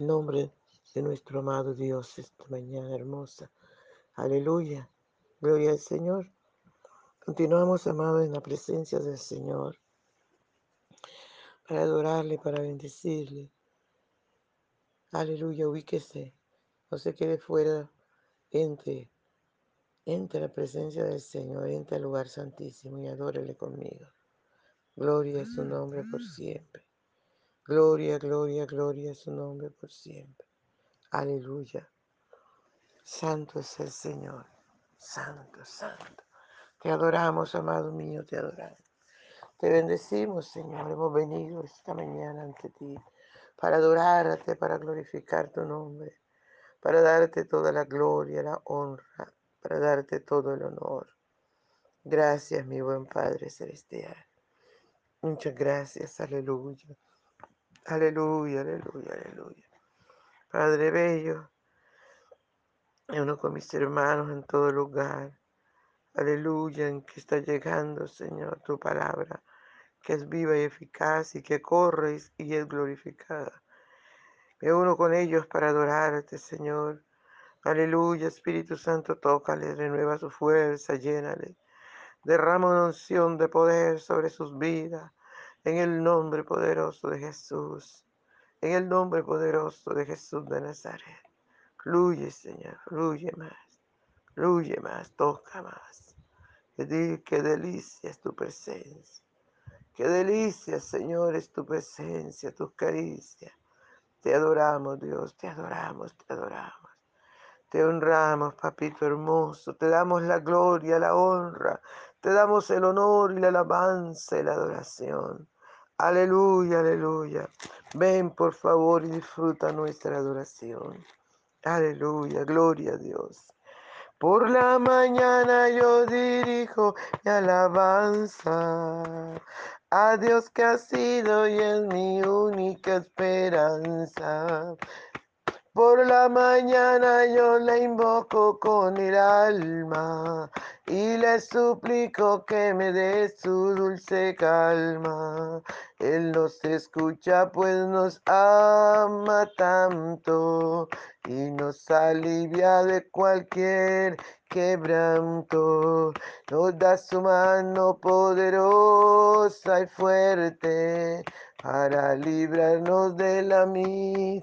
El nombre de nuestro amado Dios esta mañana hermosa. Aleluya. Gloria al Señor. Continuamos, amados, en la presencia del Señor para adorarle, para bendecirle. Aleluya, ubíquese. No se quede fuera. Entre. Entre la presencia del Señor. Entre al lugar santísimo y adórele conmigo. Gloria a su nombre por siempre. Gloria, gloria, gloria a su nombre por siempre. Aleluya. Santo es el Señor. Santo, santo. Te adoramos, amado mío, te adoramos. Te bendecimos, Señor. Hemos venido esta mañana ante ti para adorarte, para glorificar tu nombre, para darte toda la gloria, la honra, para darte todo el honor. Gracias, mi buen Padre Celestial. Muchas gracias, aleluya. Aleluya, aleluya, aleluya. Padre Bello, uno con mis hermanos en todo lugar. Aleluya, en que está llegando, Señor, tu palabra, que es viva y eficaz y que corre y es glorificada. Me uno con ellos para adorarte, Señor. Aleluya, Espíritu Santo, tócale, renueva su fuerza, llénale. Derrama una unción de poder sobre sus vidas en el nombre poderoso de Jesús, en el nombre poderoso de Jesús de Nazaret. Fluye, Señor, fluye más, fluye más, toca más. Qué, delicia es tu presencia. Qué delicia, Señor, es tu presencia, tus caricias. Te adoramos, Dios, te adoramos, te adoramos. Te honramos, papito hermoso. Te damos la gloria, la honra. Te damos el honor y la alabanza y la adoración. Aleluya, aleluya. Ven por favor y disfruta nuestra adoración. Aleluya, gloria a Dios. Por la mañana yo dirijo mi alabanza a Dios que ha sido y es mi única esperanza. Por la mañana yo le invoco con el alma y le suplico que me dé su dulce calma. Él nos escucha pues nos ama tanto y nos alivia de cualquier quebranto. Nos da su mano poderosa y fuerte para librarnos de la misma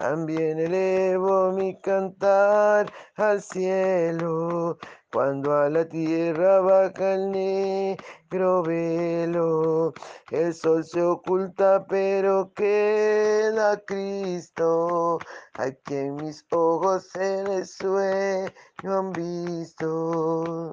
También elevo mi cantar al cielo, cuando a la tierra baja el negro velo, el sol se oculta, pero queda Cristo, a quien mis ojos en el sueño han visto.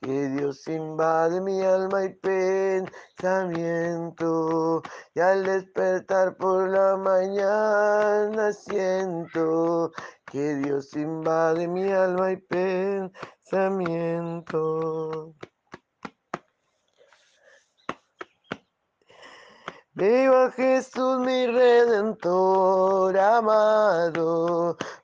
que Dios invade mi alma y pensamiento. Y al despertar por la mañana siento que Dios invade mi alma y pensamiento. Viva Jesús mi redentor amado,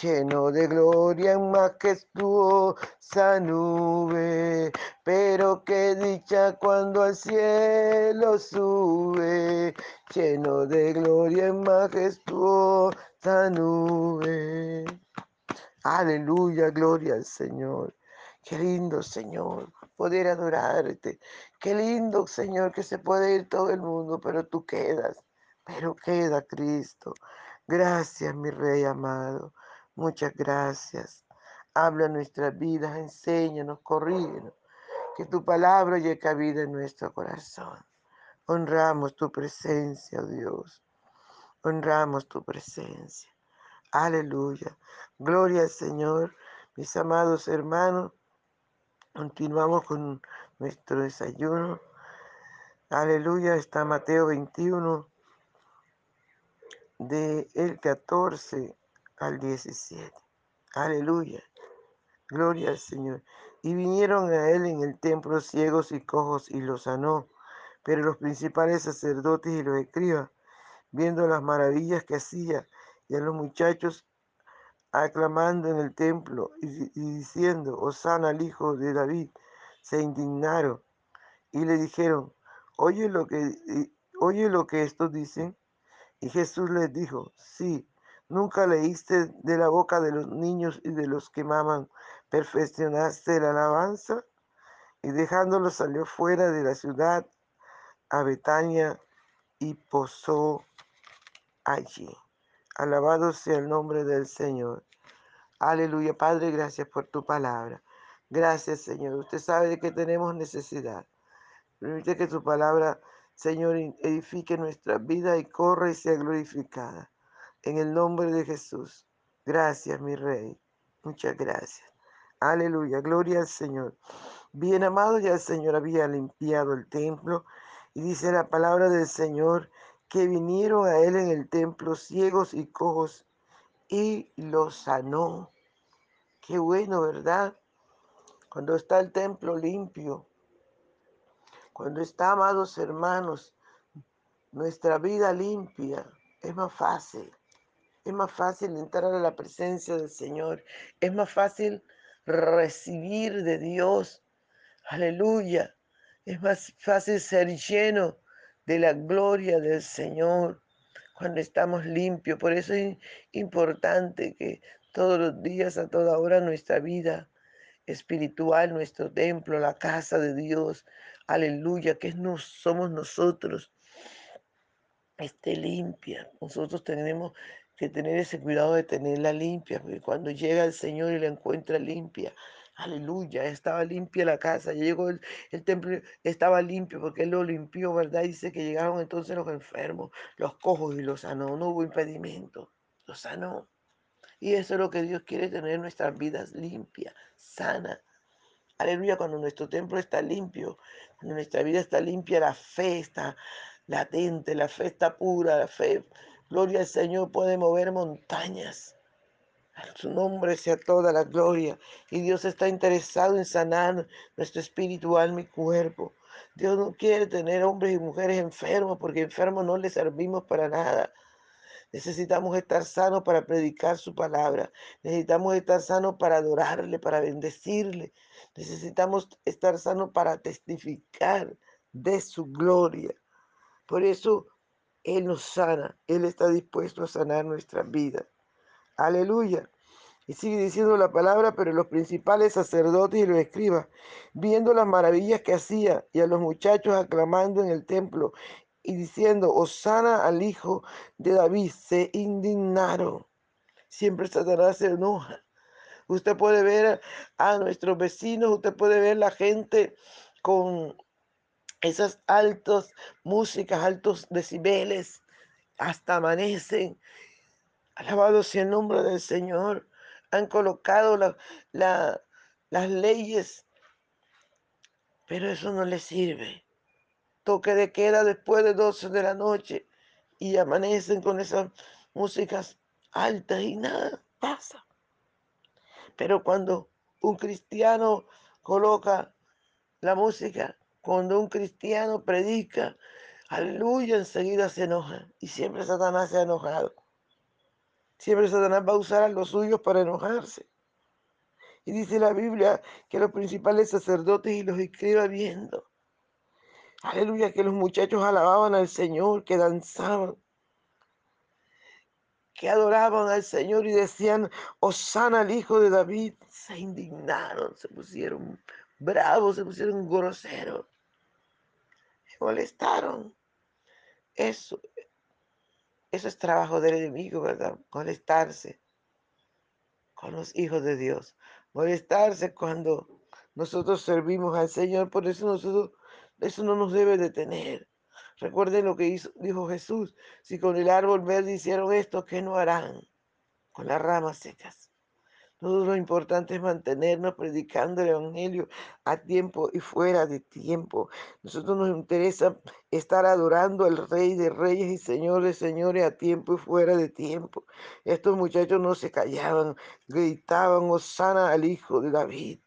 lleno de gloria en majestuosa nube. Pero qué dicha cuando al cielo sube, lleno de gloria en majestuosa nube. Aleluya, gloria al Señor. Qué lindo, Señor, poder adorarte. Qué lindo, Señor, que se puede ir todo el mundo, pero tú quedas. Pero queda Cristo. Gracias, mi Rey amado. Muchas gracias. Habla nuestras vidas, enséñanos, corrígenos. Que tu palabra llegue vida en nuestro corazón. Honramos tu presencia, oh Dios. Honramos tu presencia. Aleluya. Gloria al Señor. Mis amados hermanos, continuamos con nuestro desayuno. Aleluya. Está Mateo 21, de el 14 al 17. Aleluya. Gloria al Señor. Y vinieron a él en el templo ciegos y cojos y los sanó. Pero los principales sacerdotes y los escribas, viendo las maravillas que hacía, y a los muchachos aclamando en el templo y, diciendo, Osana al hijo de David, se indignaron y le dijeron, oye lo que, oye lo que estos dicen. Y Jesús les dijo, sí, nunca leíste de la boca de los niños y de los que maman, perfeccionaste la alabanza. Y dejándolo salió fuera de la ciudad a Betania y posó allí. Alabado sea el nombre del Señor. Aleluya, Padre, gracias por tu palabra. Gracias, Señor. Usted sabe de que tenemos necesidad. Permite que tu palabra, Señor, edifique nuestra vida y corra y sea glorificada. En el nombre de Jesús. Gracias, mi Rey. Muchas gracias. Aleluya, gloria al Señor. Bien amado, ya el Señor había limpiado el templo y dice la palabra del Señor que vinieron a él en el templo ciegos y cojos y los sanó. Qué bueno, ¿verdad? Cuando está el templo limpio, cuando está, amados hermanos, nuestra vida limpia, es más fácil. Es más fácil entrar a la presencia del Señor. Es más fácil recibir de Dios. Aleluya. Es más fácil ser lleno de la gloria del Señor cuando estamos limpios. Por eso es importante que todos los días, a toda hora, nuestra vida espiritual, nuestro templo, la casa de Dios, aleluya, que no somos nosotros, esté limpia. Nosotros tenemos que tener ese cuidado de tenerla limpia, porque cuando llega el Señor y la encuentra limpia, Aleluya, estaba limpia la casa, llegó el, templo, estaba limpio porque Él lo limpió, ¿verdad? Dice que llegaron entonces los enfermos, los cojos y los sanó, no hubo impedimento, los sanó. Y eso es lo que Dios quiere tener nuestras vidas limpias, sanas. Aleluya, cuando nuestro templo está limpio, nuestra vida está limpia, la fe está latente, la fe está pura, la fe, gloria al Señor, puede mover montañas. A su nombre sea toda la gloria. Y Dios está interesado en sanar nuestro espíritu, alma y cuerpo. Dios no quiere tener hombres y mujeres enfermos porque enfermos no les servimos para nada. Necesitamos estar sanos para predicar su palabra. Necesitamos estar sanos para adorarle, para bendecirle. Necesitamos estar sanos para testificar de su gloria. Por eso Él nos sana. Él está dispuesto a sanar nuestra vida. Aleluya. Y sigue diciendo la palabra, pero los principales sacerdotes y los escribas, viendo las maravillas que hacía y a los muchachos aclamando en el templo y diciendo, Osana al hijo de David, se indignaron. Siempre Satanás se enoja. Usted puede ver a nuestros vecinos, usted puede ver la gente con esas altas músicas, altos decibeles, hasta amanecen Alabado sea el nombre del Señor. Han colocado las leyes, pero eso no les sirve. Toque de queda después de 12 de la noche y amanecen con esas músicas altas y nada pasa. Pero cuando un cristiano coloca la música, cuando un cristiano predica, aleluya, enseguida se enoja. Y siempre Satanás se ha enojado. Siempre Satanás va a usar a los suyos para enojarse. Y dice la Biblia que los principales sacerdotes y los escribas viendo. Aleluya, que los muchachos alababan al Señor, que danzaban, que adoraban al Señor y decían, Osana al Hijo de David. Se indignaron, se pusieron bravos, se pusieron groseros, se molestaron. Eso, eso es trabajo del enemigo, ¿verdad? Molestarse con los hijos de Dios. Molestarse cuando nosotros servimos al Señor. Por eso nosotros, eso no nos debe detener. Recuerden lo que hizo, dijo Jesús. Si con el árbol verde hicieron esto, ¿qué no harán con las ramas secas? Todo lo importante es mantenernos predicando el Evangelio a tiempo y fuera de tiempo. Nosotros nos interesa estar adorando al Rey de Reyes y Señor de Señores a tiempo y fuera de tiempo. Estos muchachos no se callaban, gritaban, Osana al Hijo de David,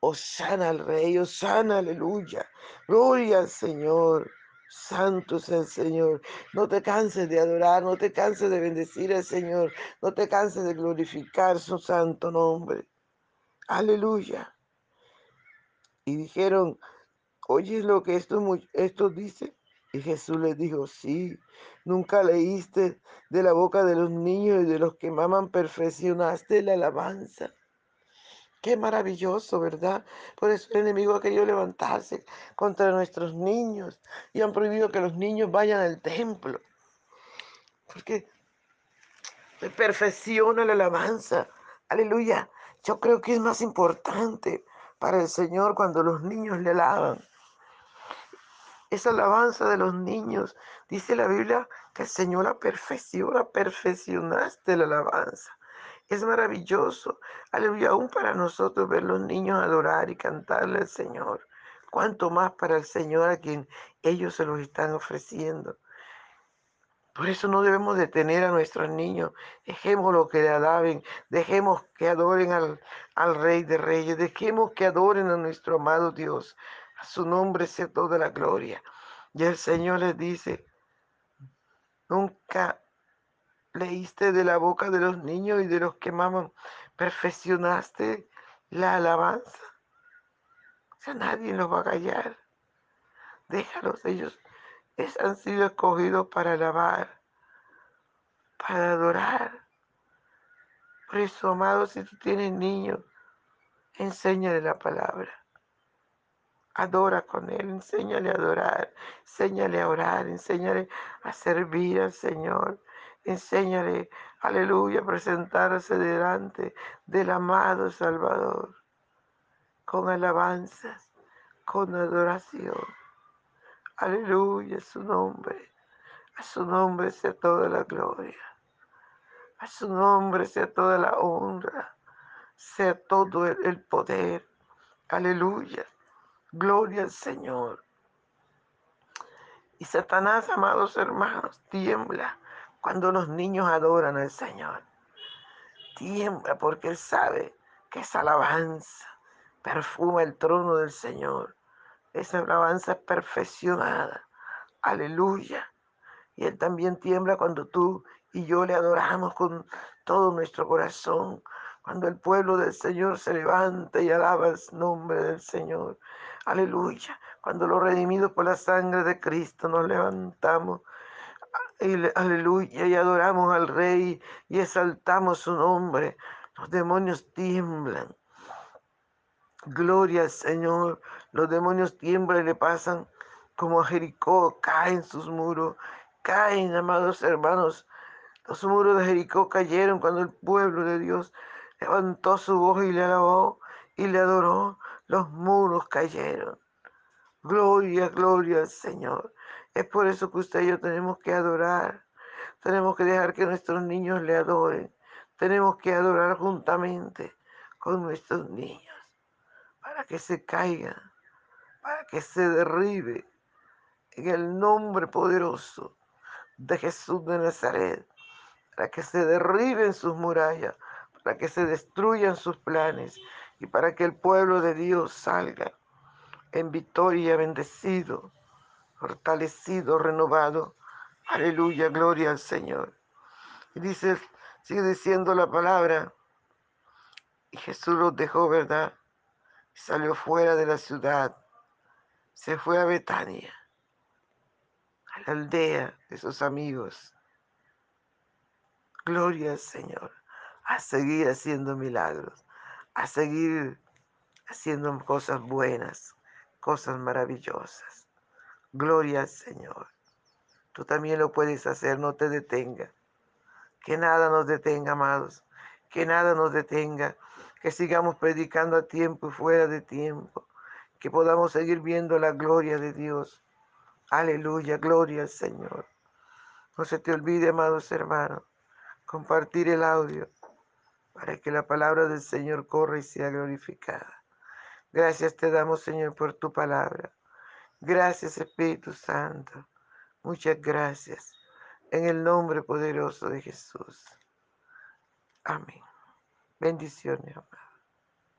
Osana al Rey, Osana, aleluya, gloria al Señor. Santo es el Señor. No te canses de adorar, no te canses de bendecir al Señor, no te canses de glorificar su santo nombre. Aleluya. Y dijeron, ¿oyes lo que esto, esto dice? Y Jesús les dijo, sí, nunca leíste de la boca de los niños y de los que maman, perfeccionaste la alabanza. Qué maravilloso, ¿verdad? Por eso el enemigo ha querido levantarse contra nuestros niños y han prohibido que los niños vayan al templo. Porque perfecciona la alabanza. Aleluya. Yo creo que es más importante para el Señor cuando los niños le alaban. Esa alabanza de los niños, dice la Biblia, que el Señor la perfecciona, perfeccionaste la alabanza. Es maravilloso, aleluya, aún para nosotros ver los niños adorar y cantarle al Señor. Cuanto más para el Señor a quien ellos se los están ofreciendo. Por eso no debemos detener a nuestros niños. Dejémoslo que le alaben. Dejemos que adoren al, al Rey de Reyes. Dejemos que adoren a nuestro amado Dios. Su nombre sea toda la gloria. Y el Señor les dice, nunca leíste de la boca de los niños y de los que maman, perfeccionaste la alabanza. O sea, nadie los va a callar. Déjalos, ellos han sido escogidos para alabar, para adorar. Por eso, amado, si tú tienes niños, enséñale la palabra. Adora con Él, enséñale a adorar, enséñale a orar, enséñale a servir al Señor. Enséñale, aleluya, a presentarse delante del amado Salvador con alabanzas, con adoración. Aleluya, su nombre. A su nombre sea toda la gloria. A su nombre sea toda la honra. Sea todo el, poder. Aleluya. Gloria al Señor. Y Satanás, amados hermanos, tiembla cuando los niños adoran al Señor. Tiembla porque Él sabe que esa alabanza perfuma el trono del Señor. Esa alabanza es perfeccionada. Aleluya. Y Él también tiembla cuando tú y yo le adoramos con todo nuestro corazón. Cuando el pueblo del Señor se levanta y alaba el nombre del Señor. Aleluya. Cuando los redimidos por la sangre de Cristo nos levantamos aleluya, y adoramos al Rey y exaltamos su nombre. Los demonios tiemblan. Gloria al Señor. Los demonios tiemblan y le pasan como a Jericó, caen sus muros, caen, amados hermanos. Los muros de Jericó cayeron cuando el pueblo de Dios levantó su voz y le alabó y le adoró. Los muros cayeron. Gloria, gloria al Señor. Es por eso que usted y yo tenemos que adorar. Tenemos que dejar que nuestros niños le adoren. Tenemos que adorar juntamente con nuestros niños para que se caigan, para que se derribe en el nombre poderoso de Jesús de Nazaret, para que se derriben sus murallas, para que se destruyan sus planes y para que el pueblo de Dios salga en victoria, bendecido, fortalecido, renovado. Aleluya, gloria al Señor. Y dice, Sigue diciendo la palabra. Y Jesús los dejó, ¿verdad? Salió fuera de la ciudad. Se fue a Betania, a la aldea de sus amigos. Gloria al Señor. A seguir haciendo milagros. A seguir haciendo cosas buenas, cosas maravillosas. Gloria al Señor. Tú también lo puedes hacer, no te detenga. Que nada nos detenga, amados. Que nada nos detenga. Que sigamos predicando a tiempo y fuera de tiempo. Que podamos seguir viendo la gloria de Dios. Aleluya, gloria al Señor. No se te olvide, amados hermanos, compartir el audio para que la palabra del Señor corra y sea glorificada. Gracias te damos, Señor, por tu palabra. Gracias, Espíritu Santo. Muchas gracias. En el nombre poderoso de Jesús. Amén. Bendiciones, amado.